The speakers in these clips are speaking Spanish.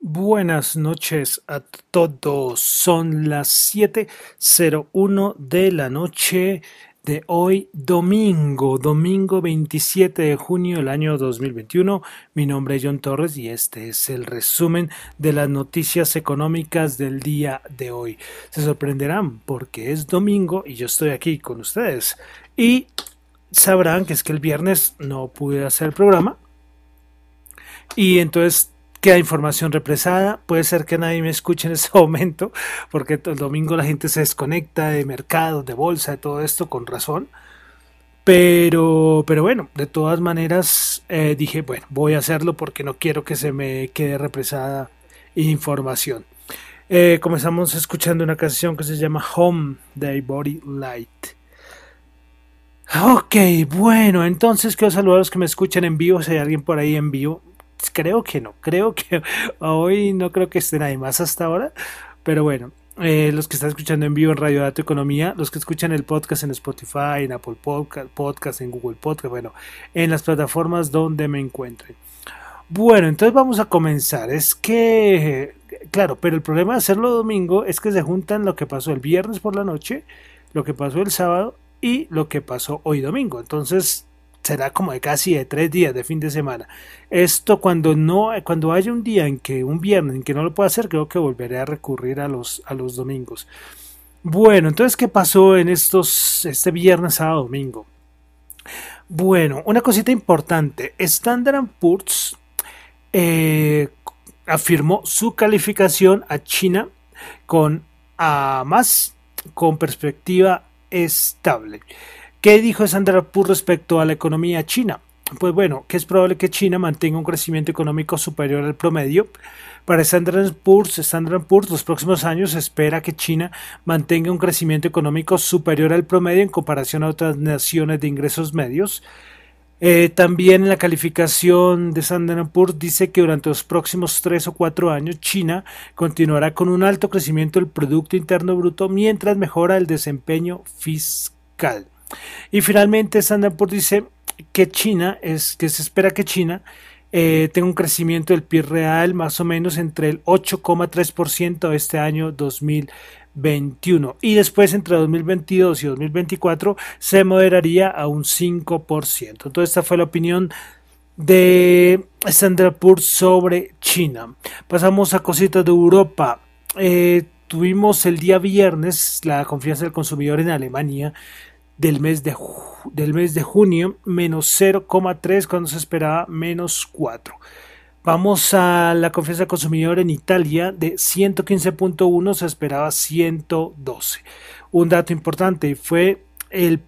Buenas noches a todos. Son las 7.01 de la noche de hoy, domingo, domingo 27 de junio del año 2021. Mi nombre es John Torres y este es el resumen de las noticias económicas del día de hoy. Se sorprenderán porque es domingo y yo estoy aquí con ustedes. Y sabrán que es que el viernes no pude hacer el programa. Y entonces queda información represada. Puede ser que nadie me escuche en ese momento, porque el domingo la gente se desconecta de mercados, de bolsa, de todo esto, con razón. Pero, pero bueno, de todas maneras eh, dije, bueno, voy a hacerlo porque no quiero que se me quede represada información. Eh, comenzamos escuchando una canción que se llama Home de Body Light. Ok, bueno, entonces quiero saludar a los que me escuchan en vivo, si hay alguien por ahí en vivo, creo que no, creo que hoy no creo que esté nadie más hasta ahora, pero bueno, eh, los que están escuchando en vivo en Radio Dato Economía, los que escuchan el podcast en Spotify, en Apple Podcast, podcast, en Google Podcast, bueno, en las plataformas donde me encuentren. Bueno, entonces vamos a comenzar. Es que, claro, pero el problema de hacerlo domingo es que se juntan lo que pasó el viernes por la noche, lo que pasó el sábado y lo que pasó hoy domingo. Entonces, será como de casi de tres días de fin de semana. Esto cuando no, cuando haya un día en que, un viernes en que no lo pueda hacer, creo que volveré a recurrir a los, a los domingos. Bueno, entonces, ¿qué pasó en estos, este viernes, sábado, domingo? Bueno, una cosita importante. Standard Poor's eh, afirmó su calificación a China con a más con perspectiva estable. ¿Qué dijo Sandra respecto a la economía china? Pues bueno, que es probable que China mantenga un crecimiento económico superior al promedio. Para Standard Poor's, los próximos años se espera que China mantenga un crecimiento económico superior al promedio en comparación a otras naciones de ingresos medios. Eh, también la calificación de Standard Poor's dice que durante los próximos tres o cuatro años China continuará con un alto crecimiento del Producto Interno Bruto mientras mejora el desempeño fiscal. Y finalmente Standard dice que China es que se espera que China eh, tenga un crecimiento del PIB real más o menos entre el 8,3% este año 2021 y después entre 2022 y 2024 se moderaría a un 5%. Entonces esta fue la opinión de Standard sobre China. Pasamos a cositas de Europa. Eh, tuvimos el día viernes la confianza del consumidor en Alemania del mes de, del mes de junio, menos 0,3 cuando se esperaba menos 4. Vamos a la confianza del consumidor en Italia de 115.1 se esperaba 112. Un dato importante fue el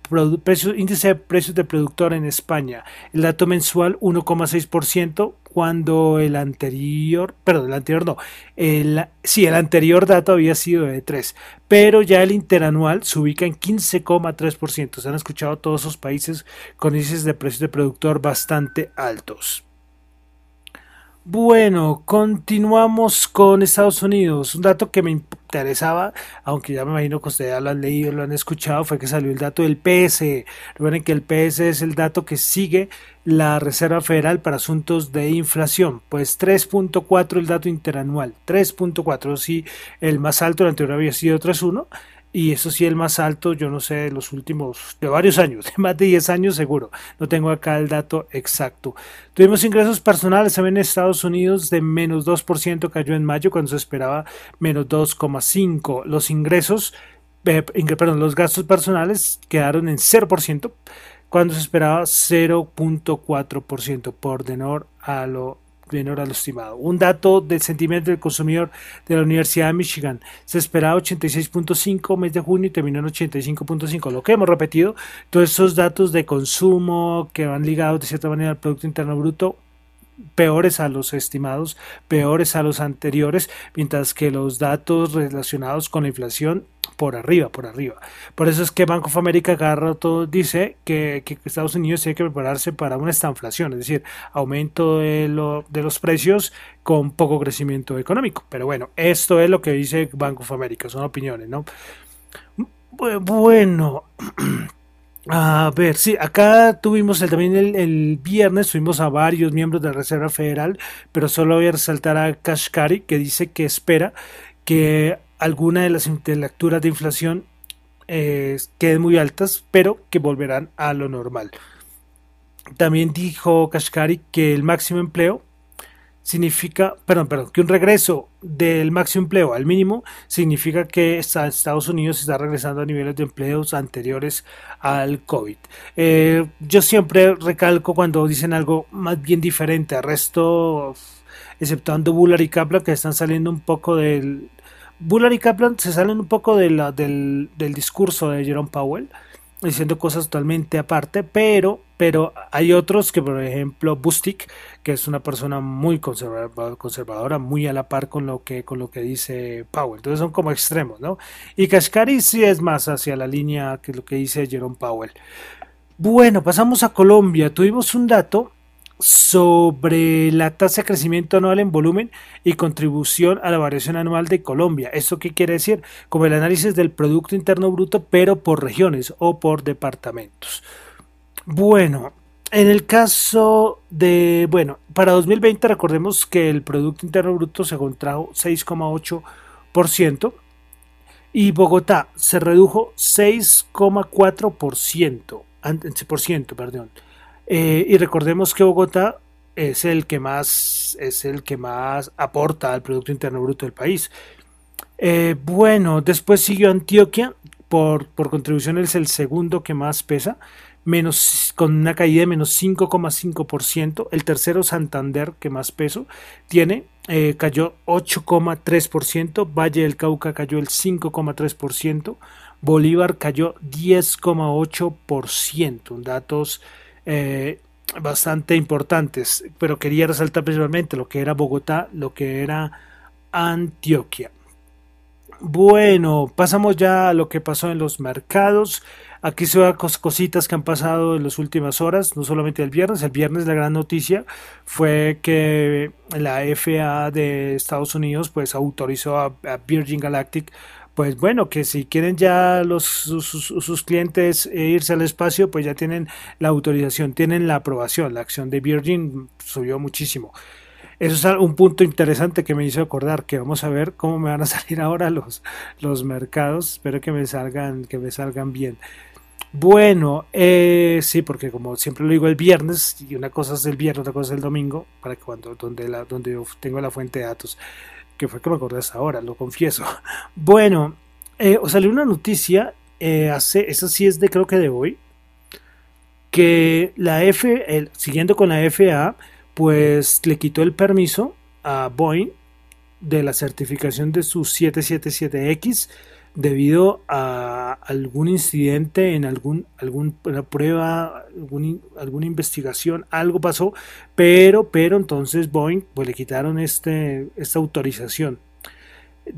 índice de precios de productor en España. El dato mensual 1,6% cuando el anterior, perdón, el anterior no, el, sí, el anterior dato había sido de 3, pero ya el interanual se ubica en 15,3%. Se han escuchado todos esos países con índices de precios de productor bastante altos. Bueno, continuamos con Estados Unidos. Un dato que me interesaba, aunque ya me imagino que ustedes ya lo han leído, lo han escuchado, fue que salió el dato del PS. Recuerden que el PS es el dato que sigue la Reserva Federal para asuntos de inflación. Pues 3.4 el dato interanual. 3.4, sí, el más alto, el anterior había sido 3.1 y eso sí el más alto, yo no sé, de los últimos, de varios años, de más de 10 años seguro, no tengo acá el dato exacto. Tuvimos ingresos personales también en Estados Unidos de menos 2%, cayó en mayo cuando se esperaba menos 2,5%. Los ingresos, eh, los gastos personales quedaron en 0% cuando se esperaba 0.4% por denor a lo menor a lo estimado. Un dato del sentimiento del consumidor de la Universidad de Michigan. Se esperaba 86.5 mes de junio y terminó en 85.5. Lo que hemos repetido, todos esos datos de consumo que van ligados de cierta manera al Producto Interno Bruto peores a los estimados, peores a los anteriores, mientras que los datos relacionados con la inflación por arriba, por arriba. Por eso es que Bank of America cada rato dice que, Estados Unidos tiene que prepararse para una estanflación, es decir, aumento de los precios con poco crecimiento económico. Pero bueno, esto es lo que dice Bank of America, son opiniones, ¿no? Bueno, a ver, sí, acá tuvimos el, también el, viernes, tuvimos a varios miembros de la Reserva Federal, pero solo voy a resaltar a Kashkari, que dice que espera que alguna de las lecturas de inflación eh, queden muy altas, pero que volverán a lo normal. También dijo Kashkari que el máximo empleo significa, perdón, perdón, que un regreso del máximo empleo al mínimo significa que Estados Unidos está regresando a niveles de empleos anteriores al COVID. Eh, yo siempre recalco cuando dicen algo más bien diferente al resto, exceptuando Bullard y Kaplan, que están saliendo un poco del... Bullard y Kaplan se salen un poco del, del discurso de Jerome Powell diciendo cosas totalmente aparte, pero, pero hay otros que, por ejemplo, Bustic, que es una persona muy conservadora, muy a la par con lo que, con lo que dice Powell. Entonces son como extremos, ¿no? Y Kashkari sí es más hacia la línea que lo que dice Jerome Powell. Bueno, pasamos a Colombia. Tuvimos un dato sobre la tasa de crecimiento anual en volumen y contribución a la variación anual de Colombia. ¿Esto qué quiere decir? Como el análisis del Producto Interno Bruto, pero por regiones o por departamentos. Bueno, en el caso de, bueno, para 2020 recordemos que el Producto Interno Bruto se contrajo 6,8% y Bogotá se redujo 6,4%, perdón. Eh, y recordemos que Bogotá es el que más es el que más aporta al Producto Interno Bruto del país. Eh, bueno, después siguió Antioquia, por, por contribución es el segundo que más pesa, menos, con una caída de menos 5,5%. El tercero, Santander, que más peso tiene, eh, cayó 8,3%. Valle del Cauca cayó el 5,3%. Bolívar cayó 10,8%. Datos eh, bastante importantes, pero quería resaltar principalmente lo que era Bogotá, lo que era Antioquia. Bueno, pasamos ya a lo que pasó en los mercados. Aquí ven cositas que han pasado en las últimas horas, no solamente el viernes. El viernes la gran noticia fue que la FAA de Estados Unidos pues autorizó a Virgin Galactic pues bueno, que si quieren ya los, sus, clientes eh, irse al espacio, pues ya tienen la autorización, tienen la aprobación. La acción de Virgin subió muchísimo. Eso es un punto interesante que me hizo acordar que vamos a ver cómo me van a salir ahora los, los mercados. Espero que me salgan, que me salgan bien. Bueno, eh, sí, porque como siempre lo digo el viernes, y una cosa es el viernes, otra cosa es el domingo, para que cuando donde donde tengo la fuente de datos que fue que me acordé hasta ahora, lo confieso. Bueno, eh, os salió una noticia, eh, hace, esa sí es de creo que de hoy, que la F, siguiendo con la FAA, pues le quitó el permiso a Boeing de la certificación de su 777X debido a algún incidente en algún, alguna prueba, alguna investigación, algo pasó, pero, pero entonces Boeing pues le quitaron este, esta autorización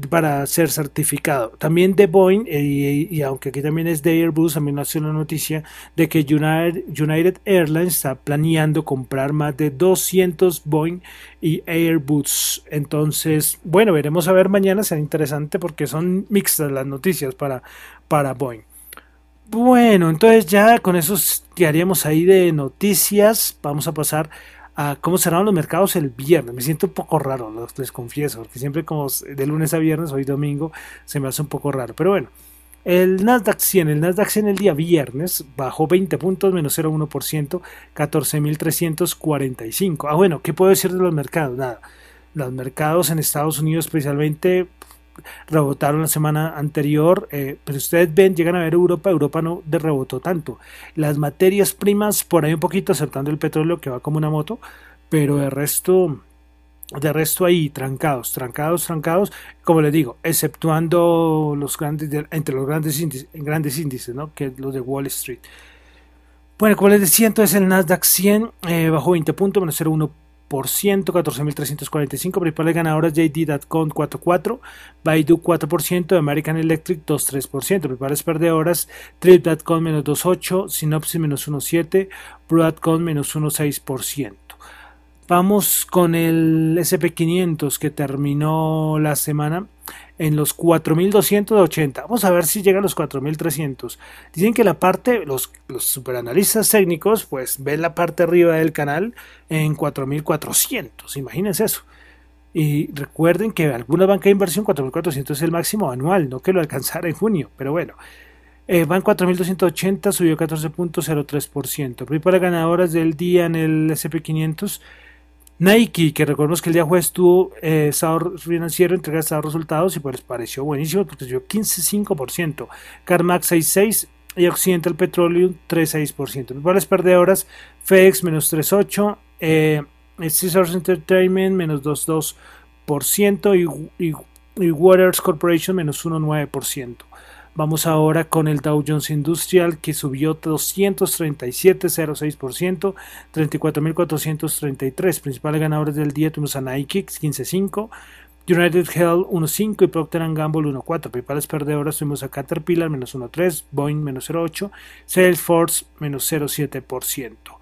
para ser certificado. También de Boeing, eh, y, aunque aquí también es de Airbus, también hace una noticia de que United, Airlines está planeando comprar más de 200 Boeing y Airbus. Entonces, bueno, veremos a ver mañana, será interesante porque son mixtas las noticias para, para Boeing. Bueno, entonces ya con eso que haríamos ahí de noticias, vamos a pasar cómo cerraron los mercados el viernes. Me siento un poco raro, les confieso, porque siempre como de lunes a viernes, hoy domingo, se me hace un poco raro. Pero bueno, el Nasdaq 100, el Nasdaq 100 el día viernes bajó 20 puntos, menos 0,1%, 14.345. Ah, bueno, ¿qué puedo decir de los mercados? Nada. Los mercados en Estados Unidos especialmente rebotaron la semana anterior, eh, pero ustedes ven, llegan a ver Europa, Europa no de rebotó tanto. Las materias primas, por ahí un poquito, aceptando el petróleo que va como una moto, pero de resto, de resto ahí trancados, trancados, trancados, como les digo, exceptuando los grandes, entre los grandes índices, grandes índices, ¿no? que los de Wall Street. Bueno, como les decía, entonces el Nasdaq 100 eh, bajó 20 puntos, menos 0,1 14.345, principales ganadoras JD.com 4.4, Baidu 4%, American Electric 2.3%, principales perdedoras Trip.com menos 2.8, Synopsys menos 1.7, Broadcom menos 1.6%. Vamos con el SP500 que terminó la semana en los 4280. Vamos a ver si llega a los 4300. Dicen que la parte, los, los superanalistas técnicos, pues ven la parte arriba del canal en 4400. Imagínense eso. Y recuerden que alguna banca de inversión 4400 es el máximo anual, no que lo alcanzara en junio, pero bueno. Eh, van 4.280, subió 14.03%. Para ganadoras del día en el SP500 Nike, que recordemos que el día jueves tuvo eh, financiero, entrega estados resultados y pues pareció buenísimo porque subió 15,5%. CarMax 6,6% y Occidental Petroleum 3,6%. Para las perdedoras, FedEx menos 3,8%, eh, Caesars Entertainment menos 2,2% y, y, y Waters Corporation menos 1,9%. Vamos ahora con el Dow Jones Industrial que subió 237,06%, 34.433. Principales ganadores del día tuvimos a Nike 15.5, United Health 1.5 y Procter Gamble 1.4. Principales perdedoras tuvimos a Caterpillar menos 1.3, Boeing menos 0.8, Salesforce menos 0.7%.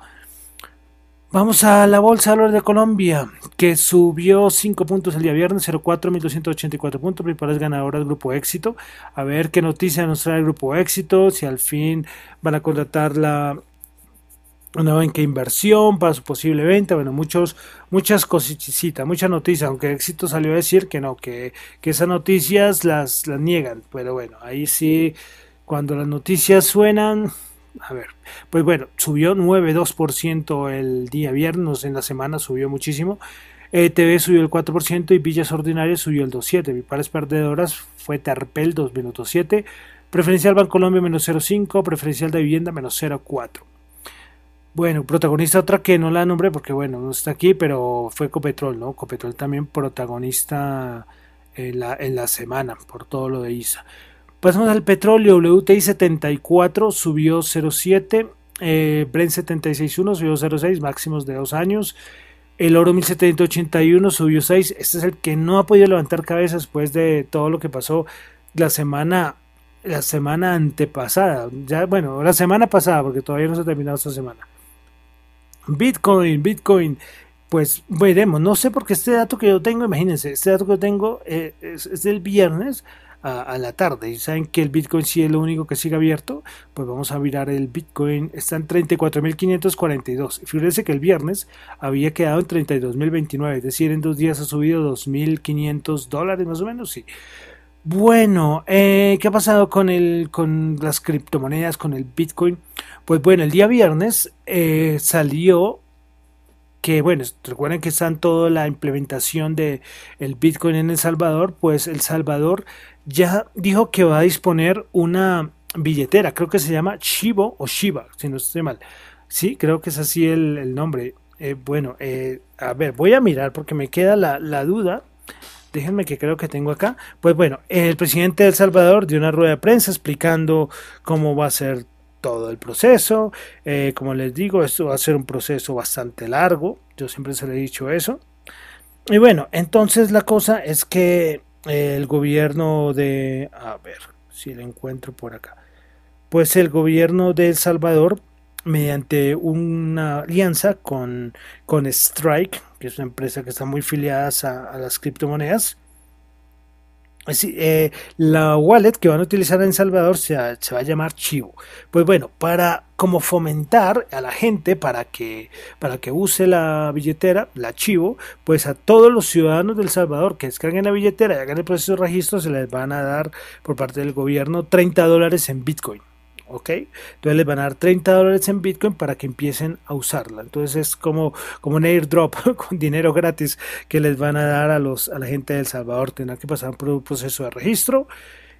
Vamos a la Bolsa de Valores de Colombia, que subió 5 puntos el día viernes, 0,4.284 puntos, principales ganadoras Grupo Éxito. A ver qué noticia nos trae el Grupo Éxito, si al fin van a contratar la una banca inversión para su posible venta. Bueno, muchos, muchas cositas, muchas noticias, aunque Éxito salió a decir que no, que, que esas noticias las, las niegan. Pero bueno, ahí sí, cuando las noticias suenan, a ver, pues bueno, subió 9,2% el día viernes, en la semana subió muchísimo. ETV subió el 4% y Villas Ordinarias subió el 2,7%. pares perdedoras fue Terpel 2 minutos 7, Preferencial Bancolombia menos 0,5, Preferencial de Vivienda menos 0,4. Bueno, protagonista otra que no la nombré porque bueno, no está aquí, pero fue Copetrol, ¿no? Copetrol también protagonista en la, en la semana por todo lo de ISA. Pasamos al petróleo, WTI 74 subió 0,7, eh, Brent 76.1 subió 0,6, máximos de dos años. El oro 1781 subió 6. Este es el que no ha podido levantar cabeza después de todo lo que pasó la semana la semana antepasada. Ya, bueno, la semana pasada, porque todavía no se ha terminado esta semana. Bitcoin, Bitcoin, pues veremos. No sé porque este dato que yo tengo, imagínense, este dato que yo tengo eh, es, es, del viernes a, la tarde. Y saben que el Bitcoin sí es lo único que sigue abierto, pues vamos a mirar el Bitcoin. Está en 34.542. Fíjense que el viernes había quedado en 32.029, es decir, en dos días ha subido 2.500 dólares más o menos. Sí. Bueno, eh, ¿qué ha pasado con, el, con las criptomonedas, con el Bitcoin? Pues bueno, el día viernes eh, salió que bueno, recuerden que están toda la implementación de el Bitcoin en El Salvador, pues El Salvador ya dijo que va a disponer una billetera, creo que se llama Chivo o Shiba, si no estoy mal. Sí, creo que es así el, nombre. Eh, bueno, eh, a ver, voy a mirar porque me queda la, la, duda. Déjenme que creo que tengo acá. Pues bueno, el presidente de El Salvador dio una rueda de prensa explicando cómo va a ser todo el proceso. Eh, como les digo, esto va a ser un proceso bastante largo. Yo siempre se le he dicho eso. Y bueno, entonces la cosa es que el gobierno de, a ver si lo encuentro por acá, pues el gobierno de El Salvador, mediante una alianza con, con Strike, que es una empresa que está muy filiada a las criptomonedas, eh, la wallet que van a utilizar en Salvador se, se, va a llamar Chivo. Pues bueno, para como fomentar a la gente para que, para que use la billetera, la Chivo, pues a todos los ciudadanos del Salvador que descarguen la billetera y hagan el proceso de registro se les van a dar por parte del gobierno 30 dólares en Bitcoin. ¿Ok? Entonces les van a dar 30 dólares en Bitcoin para que empiecen a usarla. Entonces es como, como un airdrop con dinero gratis que les van a dar a, los, a la gente de El Salvador. Tendrán que pasar por un proceso de registro.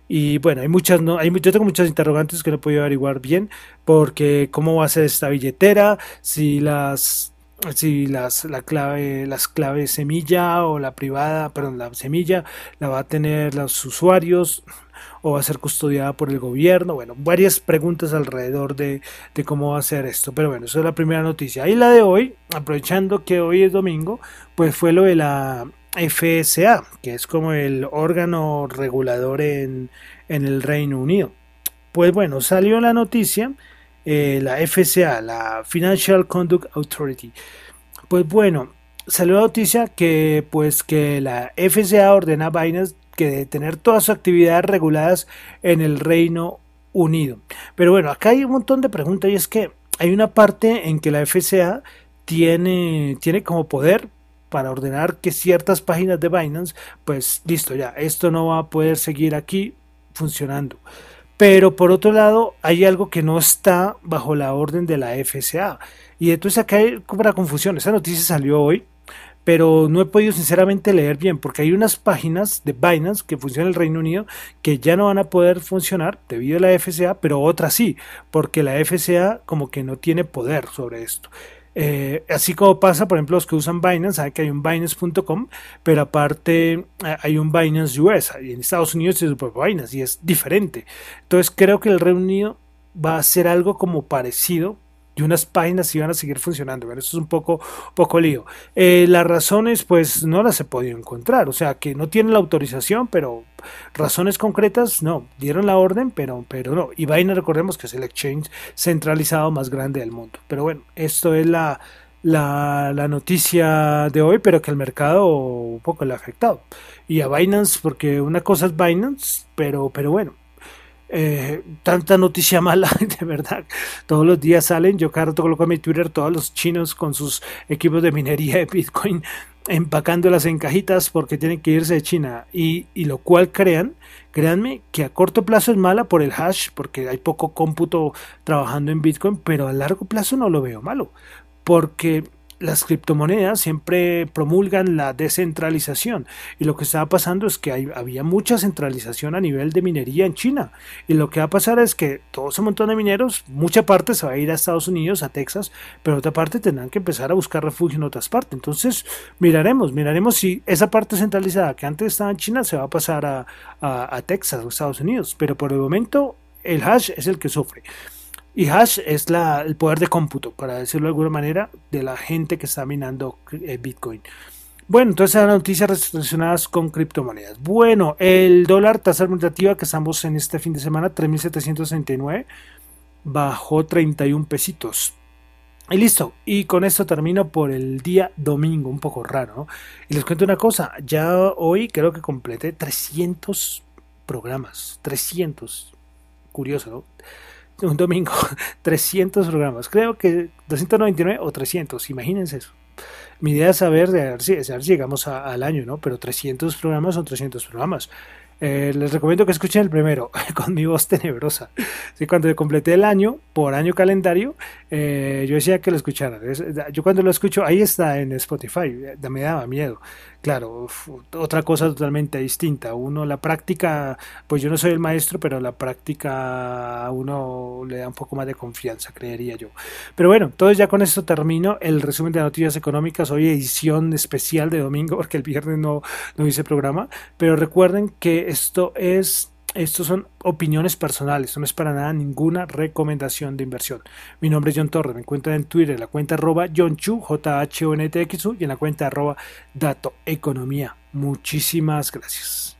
Y bueno, hay muchas, no, hay, yo tengo muchas interrogantes que no he podido averiguar bien, porque cómo va a ser esta billetera, si las si las, la clave, las claves semilla o la privada, perdón, la semilla la va a tener los usuarios o va a ser custodiada por el gobierno. Bueno, varias preguntas alrededor de, de cómo va a ser esto. Pero bueno, esa es la primera noticia. Y la de hoy, aprovechando que hoy es domingo, pues fue lo de la FSA, que es como el órgano regulador en, en el Reino Unido. Pues bueno, salió la noticia, eh, la FSA, la Financial Conduct Authority. Pues bueno, salió la noticia que pues que la FSA ordena a Binance que de tener todas sus actividades reguladas en el Reino Unido. Pero bueno, acá hay un montón de preguntas y es que hay una parte en que la FSA tiene, tiene como poder para ordenar que ciertas páginas de Binance, pues listo, ya, esto no va a poder seguir aquí funcionando. Pero por otro lado, hay algo que no está bajo la orden de la FSA. Y entonces acá hay como una confusión. Esa noticia salió hoy, pero no he podido sinceramente leer bien, porque hay unas páginas de Binance que funcionan en el Reino Unido que ya no van a poder funcionar debido a la FSA, pero otras sí, porque la FSA como que no tiene poder sobre esto. Eh, así como pasa, por ejemplo, los que usan Binance, saben que hay un Binance.com, pero aparte eh, hay un Binance US, y en Estados Unidos es super Binance y es diferente. Entonces creo que el Reino Unido va a ser algo como parecido y unas páginas iban a seguir funcionando. Bueno, eso es un poco, poco lío. Eh, las razones, pues no las he podido encontrar. O sea, que no tienen la autorización, pero razones concretas, no. Dieron la orden, pero, pero no. Y Binance, recordemos que es el exchange centralizado más grande del mundo. Pero bueno, esto es la, la, la, noticia de hoy, pero que el mercado un poco le ha afectado. Y a Binance, porque una cosa es Binance, pero, pero bueno, eh, tanta noticia mala, de verdad. Todos los días salen, yo cada rato coloco en mi Twitter todos los chinos con sus equipos de minería de Bitcoin empacándolas en cajitas porque tienen que irse de China y, y lo cual crean, créanme que a corto plazo es mala por el hash porque hay poco cómputo trabajando en Bitcoin, pero a largo plazo no lo veo malo porque las criptomonedas siempre promulgan la descentralización y lo que estaba pasando es que había mucha centralización a nivel de minería en China y lo que va a pasar es que todo ese montón de mineros, mucha parte se va a ir a Estados Unidos, a Texas, pero otra parte tendrán que empezar a buscar refugio en otras partes. Entonces miraremos, miraremos si esa parte centralizada que antes estaba en China se va a pasar a, a Texas o Estados Unidos, pero por el momento el hash es el que sufre. Y hash es la, el poder de cómputo, para decirlo de alguna manera, de la gente que está minando eh, Bitcoin. Bueno, entonces las noticias relacionadas con criptomonedas. Bueno, el dólar tasa administrativa que estamos en este fin de semana, 3.769, bajó 31 pesitos. Y listo, y con esto termino por el día domingo, un poco raro. Y les cuento una cosa, ya hoy creo que completé 300 programas, 300, curioso, ¿no? Un domingo 300 programas. Creo que 299 o 300, imagínense eso. Mi idea es saber, de ver si, llegamos al año, ¿no? Pero 300 programas son 300 programas. Eh, les recomiendo que escuchen el primero con mi voz tenebrosa. Sí, cuando completé el año, por año calendario, eh, yo decía que lo escucharan. yo cuando lo escucho, ahí está en Spotify, eh, me daba miedo. Claro, otra cosa totalmente distinta. Uno, la práctica, pues yo no soy el maestro, pero la práctica a uno le da un poco más de confianza, creería yo. Pero bueno, entonces ya con esto termino el resumen de noticias económicas. Hoy edición especial de domingo, porque el viernes no, no hice programa. Pero recuerden que esto es estos son opiniones personales, no es para nada ninguna recomendación de inversión. Mi nombre es John Torres, me encuentran en Twitter en la cuenta arroba John Chu, J H O N T X U, y en la cuenta arroba Dato Economía. Muchísimas gracias.